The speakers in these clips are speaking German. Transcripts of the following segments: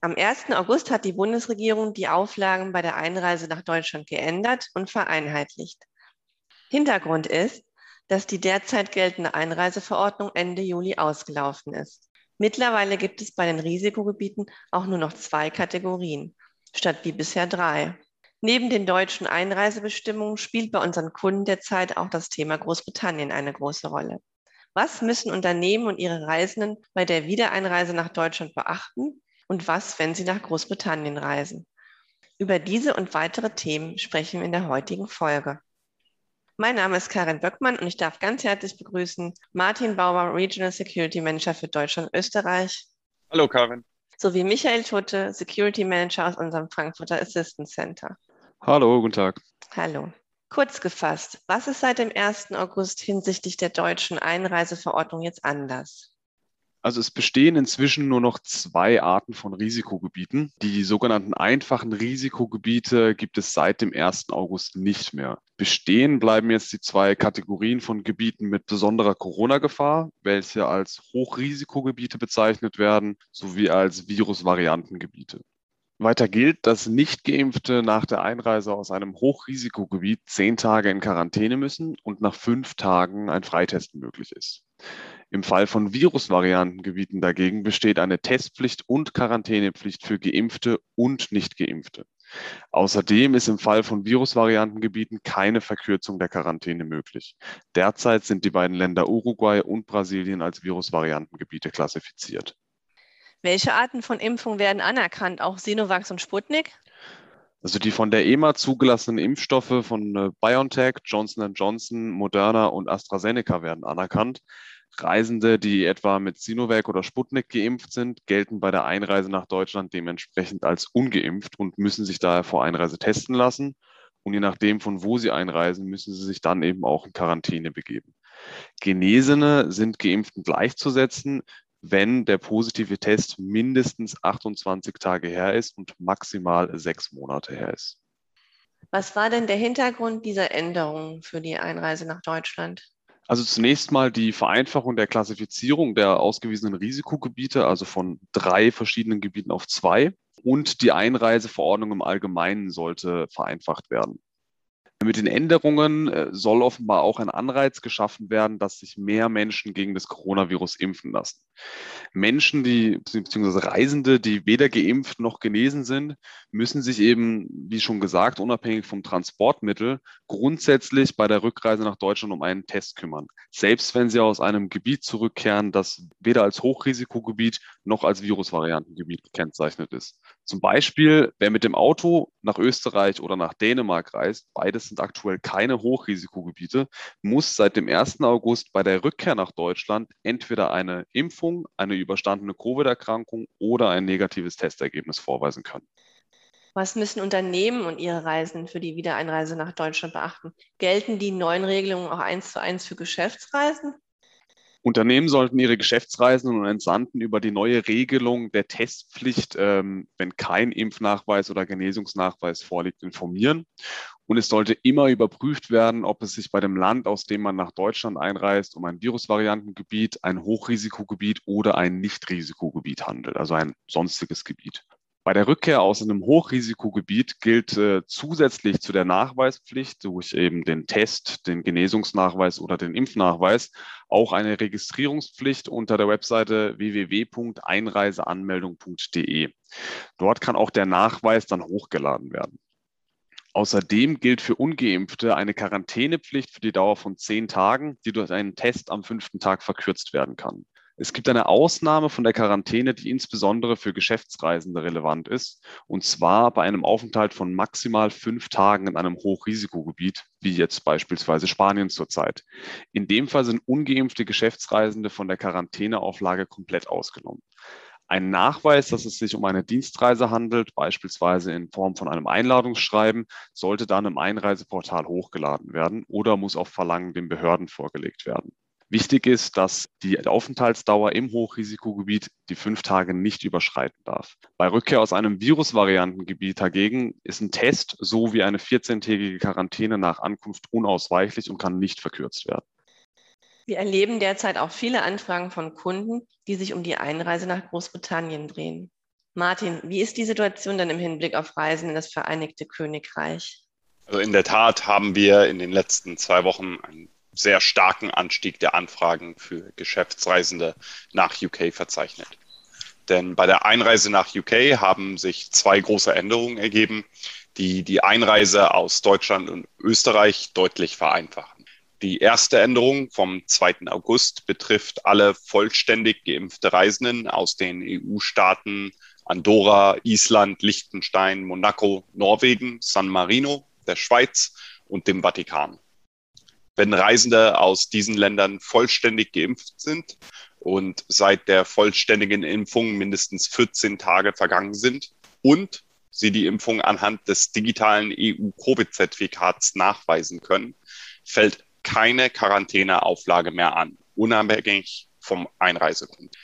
Am 1. August hat die Bundesregierung die Auflagen bei der Einreise nach Deutschland geändert und vereinheitlicht. Hintergrund ist, dass die derzeit geltende Einreiseverordnung Ende Juli ausgelaufen ist. Mittlerweile gibt es bei den Risikogebieten auch nur noch zwei Kategorien, statt wie bisher drei. Neben den deutschen Einreisebestimmungen spielt bei unseren Kunden derzeit auch das Thema Großbritannien eine große Rolle. Was müssen Unternehmen und ihre Reisenden bei der Wiedereinreise nach Deutschland beachten und was, wenn sie nach Großbritannien reisen? Über diese und weitere Themen sprechen wir in der heutigen Folge. Mein Name ist Karin Böckmann und ich darf ganz herzlich begrüßen Martin Bauer, Regional Security Manager für Deutschland und Österreich. Hallo Karin. Sowie Michael Tutte, Security Manager aus unserem Frankfurter Assistance Center. Hallo, guten Tag. Hallo. Kurz gefasst, was ist seit dem 1. August hinsichtlich der deutschen Einreiseverordnung jetzt anders? Also es bestehen inzwischen nur noch zwei Arten von Risikogebieten. Die sogenannten einfachen Risikogebiete gibt es seit dem 1. August nicht mehr. Bestehen bleiben jetzt die zwei Kategorien von Gebieten mit besonderer Corona-Gefahr, welche als Hochrisikogebiete bezeichnet werden, sowie als Virusvariantengebiete. Weiter gilt, dass Nicht-Geimpfte nach der Einreise aus einem Hochrisikogebiet zehn Tage in Quarantäne müssen und nach fünf Tagen ein Freitest möglich ist. Im Fall von Virusvariantengebieten dagegen besteht eine Testpflicht und Quarantänepflicht für Geimpfte und Nicht-Geimpfte. Außerdem ist im Fall von Virusvariantengebieten keine Verkürzung der Quarantäne möglich. Derzeit sind die beiden Länder Uruguay und Brasilien als Virusvariantengebiete klassifiziert. Welche Arten von Impfungen werden anerkannt? Auch Sinovac und Sputnik? Also die von der EMA zugelassenen Impfstoffe von äh, BioNTech, Johnson Johnson, Moderna und AstraZeneca werden anerkannt. Reisende, die etwa mit Sinovac oder Sputnik geimpft sind, gelten bei der Einreise nach Deutschland dementsprechend als ungeimpft und müssen sich daher vor Einreise testen lassen. Und je nachdem, von wo sie einreisen, müssen sie sich dann eben auch in Quarantäne begeben. Genesene sind Geimpften gleichzusetzen, wenn der positive Test mindestens 28 Tage her ist und maximal sechs Monate her ist. Was war denn der Hintergrund dieser Änderung für die Einreise nach Deutschland? Also zunächst mal die Vereinfachung der Klassifizierung der ausgewiesenen Risikogebiete, also von drei verschiedenen Gebieten auf zwei. Und die Einreiseverordnung im Allgemeinen sollte vereinfacht werden. Mit den Änderungen äh, soll offenbar auch ein Anreiz geschaffen werden, dass sich mehr Menschen gegen das Coronavirus impfen lassen. Menschen, die beziehungsweise Reisende, die weder geimpft noch genesen sind, müssen sich eben, wie schon gesagt, unabhängig vom Transportmittel grundsätzlich bei der Rückreise nach Deutschland um einen Test kümmern. Selbst wenn sie aus einem Gebiet zurückkehren, das weder als Hochrisikogebiet noch als Virusvariantengebiet gekennzeichnet ist. Zum Beispiel, wer mit dem Auto nach Österreich oder nach Dänemark reist, beides sind aktuell keine Hochrisikogebiete, muss seit dem 1. August bei der Rückkehr nach Deutschland entweder eine Impfung, eine überstandene Covid-Erkrankung oder ein negatives Testergebnis vorweisen können. Was müssen Unternehmen und ihre Reisenden für die Wiedereinreise nach Deutschland beachten? Gelten die neuen Regelungen auch eins zu eins für Geschäftsreisen? Unternehmen sollten ihre Geschäftsreisenden und Entsandten über die neue Regelung der Testpflicht, ähm, wenn kein Impfnachweis oder Genesungsnachweis vorliegt, informieren. Und es sollte immer überprüft werden, ob es sich bei dem Land, aus dem man nach Deutschland einreist, um ein Virusvariantengebiet, ein Hochrisikogebiet oder ein Nichtrisikogebiet handelt, also ein sonstiges Gebiet. Bei der Rückkehr aus einem Hochrisikogebiet gilt äh, zusätzlich zu der Nachweispflicht durch eben den Test, den Genesungsnachweis oder den Impfnachweis auch eine Registrierungspflicht unter der Webseite www.einreiseanmeldung.de. Dort kann auch der Nachweis dann hochgeladen werden. Außerdem gilt für ungeimpfte eine Quarantänepflicht für die Dauer von zehn Tagen, die durch einen Test am fünften Tag verkürzt werden kann. Es gibt eine Ausnahme von der Quarantäne, die insbesondere für Geschäftsreisende relevant ist, und zwar bei einem Aufenthalt von maximal fünf Tagen in einem Hochrisikogebiet, wie jetzt beispielsweise Spanien zurzeit. In dem Fall sind ungeimpfte Geschäftsreisende von der Quarantäneauflage komplett ausgenommen. Ein Nachweis, dass es sich um eine Dienstreise handelt, beispielsweise in Form von einem Einladungsschreiben, sollte dann im Einreiseportal hochgeladen werden oder muss auf Verlangen den Behörden vorgelegt werden. Wichtig ist, dass die Aufenthaltsdauer im Hochrisikogebiet die fünf Tage nicht überschreiten darf. Bei Rückkehr aus einem Virusvariantengebiet dagegen ist ein Test sowie eine 14-tägige Quarantäne nach Ankunft unausweichlich und kann nicht verkürzt werden. Wir erleben derzeit auch viele Anfragen von Kunden, die sich um die Einreise nach Großbritannien drehen. Martin, wie ist die Situation denn im Hinblick auf Reisen in das Vereinigte Königreich? Also in der Tat haben wir in den letzten zwei Wochen einen sehr starken Anstieg der Anfragen für Geschäftsreisende nach UK verzeichnet. Denn bei der Einreise nach UK haben sich zwei große Änderungen ergeben, die die Einreise aus Deutschland und Österreich deutlich vereinfachen. Die erste Änderung vom 2. August betrifft alle vollständig geimpfte Reisenden aus den EU-Staaten Andorra, Island, Liechtenstein, Monaco, Norwegen, San Marino, der Schweiz und dem Vatikan. Wenn Reisende aus diesen Ländern vollständig geimpft sind und seit der vollständigen Impfung mindestens 14 Tage vergangen sind und sie die Impfung anhand des digitalen EU-Covid-Zertifikats nachweisen können, fällt keine Quarantäneauflage mehr an, unabhängig vom Einreisegrund.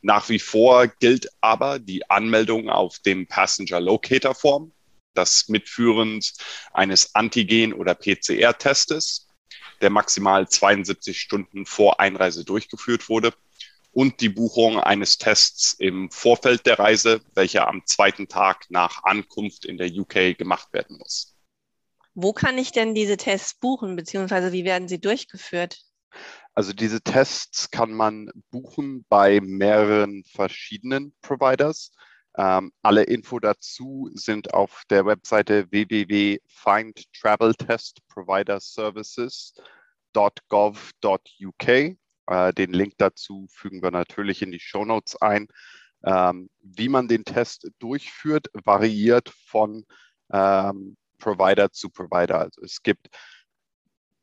Nach wie vor gilt aber die Anmeldung auf dem Passenger Locator Form, das Mitführen eines Antigen- oder PCR-Testes, der maximal 72 Stunden vor Einreise durchgeführt wurde, und die Buchung eines Tests im Vorfeld der Reise, welcher am zweiten Tag nach Ankunft in der UK gemacht werden muss. Wo kann ich denn diese Tests buchen, beziehungsweise wie werden sie durchgeführt? Also diese Tests kann man buchen bei mehreren verschiedenen Providers. Ähm, alle Info dazu sind auf der Webseite www.findtraveltestproviderservices.gov.uk. Äh, den Link dazu fügen wir natürlich in die Show Notes ein. Ähm, wie man den Test durchführt, variiert von ähm, Provider zu Provider. Also es gibt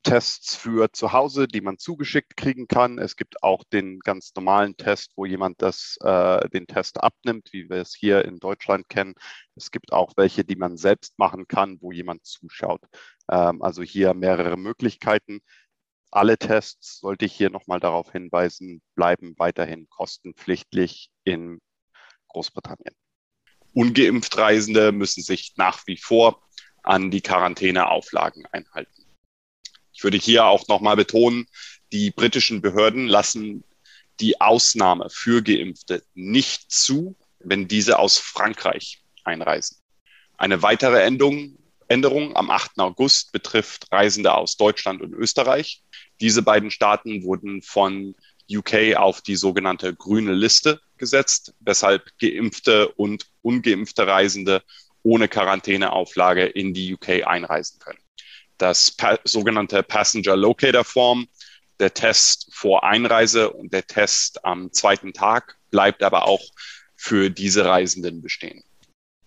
Tests für zu Hause, die man zugeschickt kriegen kann. Es gibt auch den ganz normalen Test, wo jemand das, äh, den Test abnimmt, wie wir es hier in Deutschland kennen. Es gibt auch welche, die man selbst machen kann, wo jemand zuschaut. Ähm, also hier mehrere Möglichkeiten. Alle Tests, sollte ich hier nochmal darauf hinweisen, bleiben weiterhin kostenpflichtig in Großbritannien. Ungeimpft Reisende müssen sich nach wie vor an die Quarantäneauflagen einhalten. Ich würde hier auch nochmal betonen, die britischen Behörden lassen die Ausnahme für Geimpfte nicht zu, wenn diese aus Frankreich einreisen. Eine weitere Änderung, Änderung am 8. August betrifft Reisende aus Deutschland und Österreich. Diese beiden Staaten wurden von UK auf die sogenannte grüne Liste gesetzt, weshalb geimpfte und ungeimpfte Reisende ohne Quarantäneauflage in die UK einreisen können. Das pa sogenannte Passenger Locator Form, der Test vor Einreise und der Test am zweiten Tag bleibt aber auch für diese Reisenden bestehen.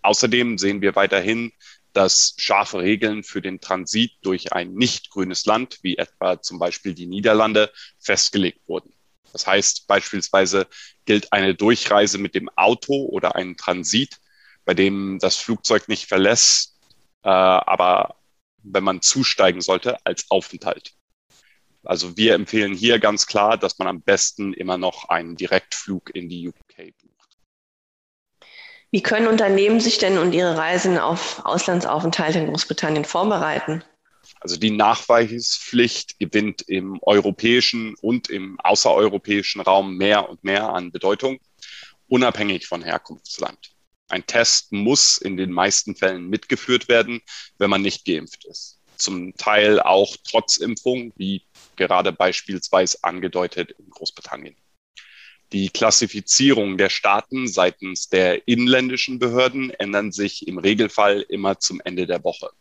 Außerdem sehen wir weiterhin, dass scharfe Regeln für den Transit durch ein nicht grünes Land, wie etwa zum Beispiel die Niederlande, festgelegt wurden. Das heißt beispielsweise gilt eine Durchreise mit dem Auto oder ein Transit bei dem das Flugzeug nicht verlässt, äh, aber wenn man zusteigen sollte, als Aufenthalt. Also wir empfehlen hier ganz klar, dass man am besten immer noch einen Direktflug in die UK bucht. Wie können Unternehmen sich denn und ihre Reisen auf Auslandsaufenthalte in Großbritannien vorbereiten? Also die Nachweispflicht gewinnt im europäischen und im außereuropäischen Raum mehr und mehr an Bedeutung, unabhängig von Herkunftsland. Ein Test muss in den meisten Fällen mitgeführt werden, wenn man nicht geimpft ist. Zum Teil auch trotz Impfung, wie gerade beispielsweise angedeutet in Großbritannien. Die Klassifizierung der Staaten seitens der inländischen Behörden ändern sich im Regelfall immer zum Ende der Woche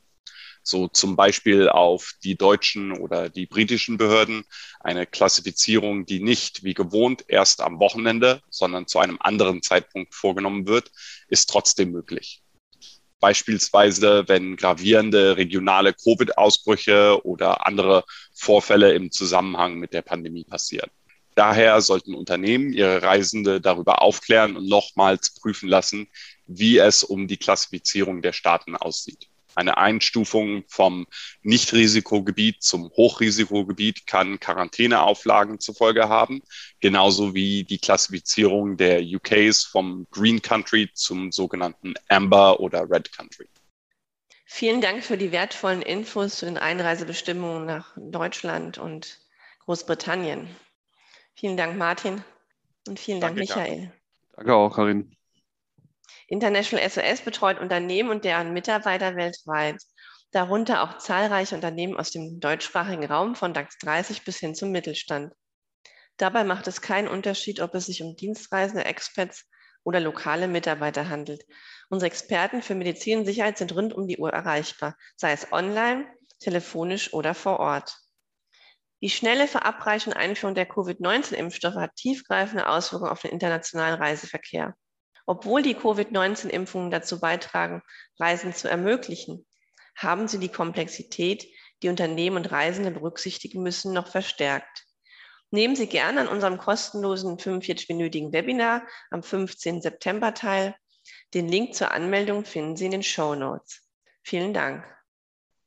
so zum Beispiel auf die deutschen oder die britischen Behörden eine Klassifizierung, die nicht wie gewohnt erst am Wochenende, sondern zu einem anderen Zeitpunkt vorgenommen wird, ist trotzdem möglich. Beispielsweise, wenn gravierende regionale Covid-Ausbrüche oder andere Vorfälle im Zusammenhang mit der Pandemie passieren. Daher sollten Unternehmen ihre Reisende darüber aufklären und nochmals prüfen lassen, wie es um die Klassifizierung der Staaten aussieht. Eine Einstufung vom Nicht-Risikogebiet zum Hochrisikogebiet kann Quarantäneauflagen zur Folge haben, genauso wie die Klassifizierung der UKs vom Green Country zum sogenannten Amber oder Red Country. Vielen Dank für die wertvollen Infos zu den Einreisebestimmungen nach Deutschland und Großbritannien. Vielen Dank, Martin. Und vielen Dank, Danke, Michael. Danke auch, Karin. International SOS betreut Unternehmen und deren Mitarbeiter weltweit, darunter auch zahlreiche Unternehmen aus dem deutschsprachigen Raum von DAX 30 bis hin zum Mittelstand. Dabei macht es keinen Unterschied, ob es sich um Dienstreisende, Expats oder lokale Mitarbeiter handelt. Unsere Experten für Medizin und Sicherheit sind rund um die Uhr erreichbar, sei es online, telefonisch oder vor Ort. Die schnelle Verabreichung und Einführung der Covid-19-Impfstoffe hat tiefgreifende Auswirkungen auf den internationalen Reiseverkehr. Obwohl die Covid-19-Impfungen dazu beitragen, Reisen zu ermöglichen, haben sie die Komplexität, die Unternehmen und Reisende berücksichtigen müssen, noch verstärkt. Nehmen Sie gerne an unserem kostenlosen 45-minütigen Webinar am 15. September teil. Den Link zur Anmeldung finden Sie in den Show Notes. Vielen Dank.